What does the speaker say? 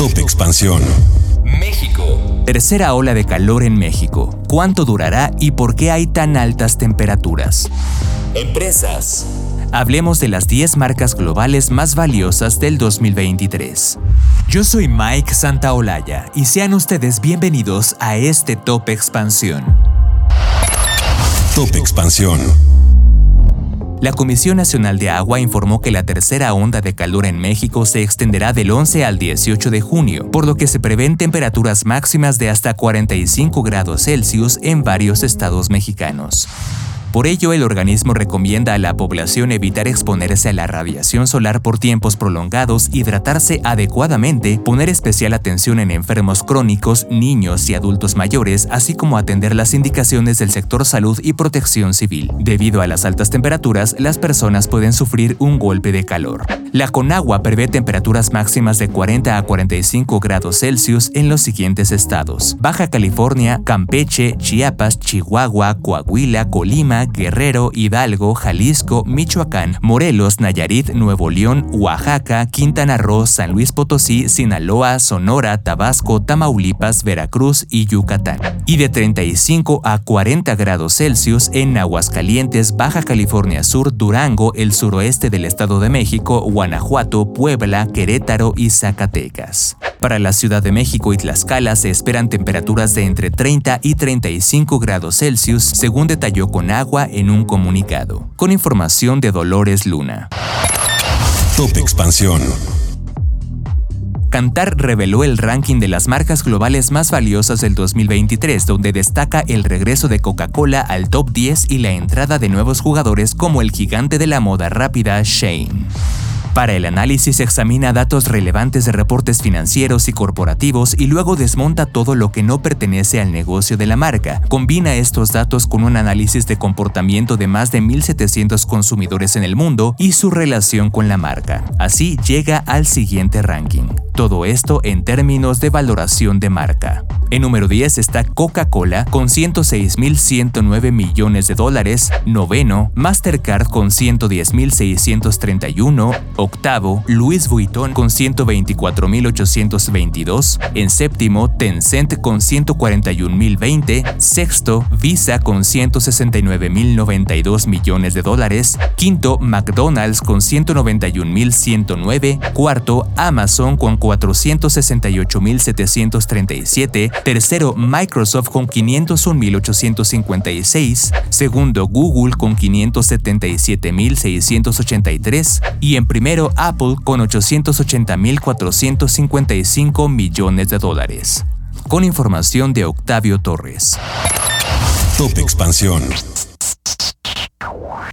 Top Expansión. México. Tercera ola de calor en México. ¿Cuánto durará y por qué hay tan altas temperaturas? Empresas. Hablemos de las 10 marcas globales más valiosas del 2023. Yo soy Mike Santaolalla y sean ustedes bienvenidos a este Top Expansión. Top Expansión. La Comisión Nacional de Agua informó que la tercera onda de calor en México se extenderá del 11 al 18 de junio, por lo que se prevén temperaturas máximas de hasta 45 grados Celsius en varios estados mexicanos. Por ello, el organismo recomienda a la población evitar exponerse a la radiación solar por tiempos prolongados, hidratarse adecuadamente, poner especial atención en enfermos crónicos, niños y adultos mayores, así como atender las indicaciones del sector salud y protección civil. Debido a las altas temperaturas, las personas pueden sufrir un golpe de calor. La Conagua prevé temperaturas máximas de 40 a 45 grados Celsius en los siguientes estados: Baja California, Campeche, Chiapas, Chihuahua, Coahuila, Colima, Guerrero, Hidalgo, Jalisco, Michoacán, Morelos, Nayarit, Nuevo León, Oaxaca, Quintana Roo, San Luis Potosí, Sinaloa, Sonora, Tabasco, Tamaulipas, Veracruz y Yucatán. Y de 35 a 40 grados Celsius en Aguascalientes, Baja California Sur, Durango, el suroeste del Estado de México, Guanajuato, Puebla, Querétaro y Zacatecas. Para la Ciudad de México y Tlaxcala se esperan temperaturas de entre 30 y 35 grados Celsius, según detalló con agua en un comunicado. Con información de Dolores Luna. Top Expansión. Cantar reveló el ranking de las marcas globales más valiosas del 2023, donde destaca el regreso de Coca-Cola al top 10 y la entrada de nuevos jugadores como el gigante de la moda rápida Shane. Para el análisis examina datos relevantes de reportes financieros y corporativos y luego desmonta todo lo que no pertenece al negocio de la marca. Combina estos datos con un análisis de comportamiento de más de 1.700 consumidores en el mundo y su relación con la marca. Así llega al siguiente ranking. Todo esto en términos de valoración de marca. En número 10 está Coca-Cola con 106.109 millones de dólares, noveno, Mastercard con 110.631, octavo, Louis Vuitton con 124.822, en séptimo, Tencent con 141.020, sexto, Visa con 169.092 millones de dólares, quinto, McDonald's con 191.109, cuarto, Amazon con 468.737, tercero Microsoft con 501.856, segundo Google con 577.683 y en primero Apple con 880.455 millones de dólares. Con información de Octavio Torres. Top Expansión.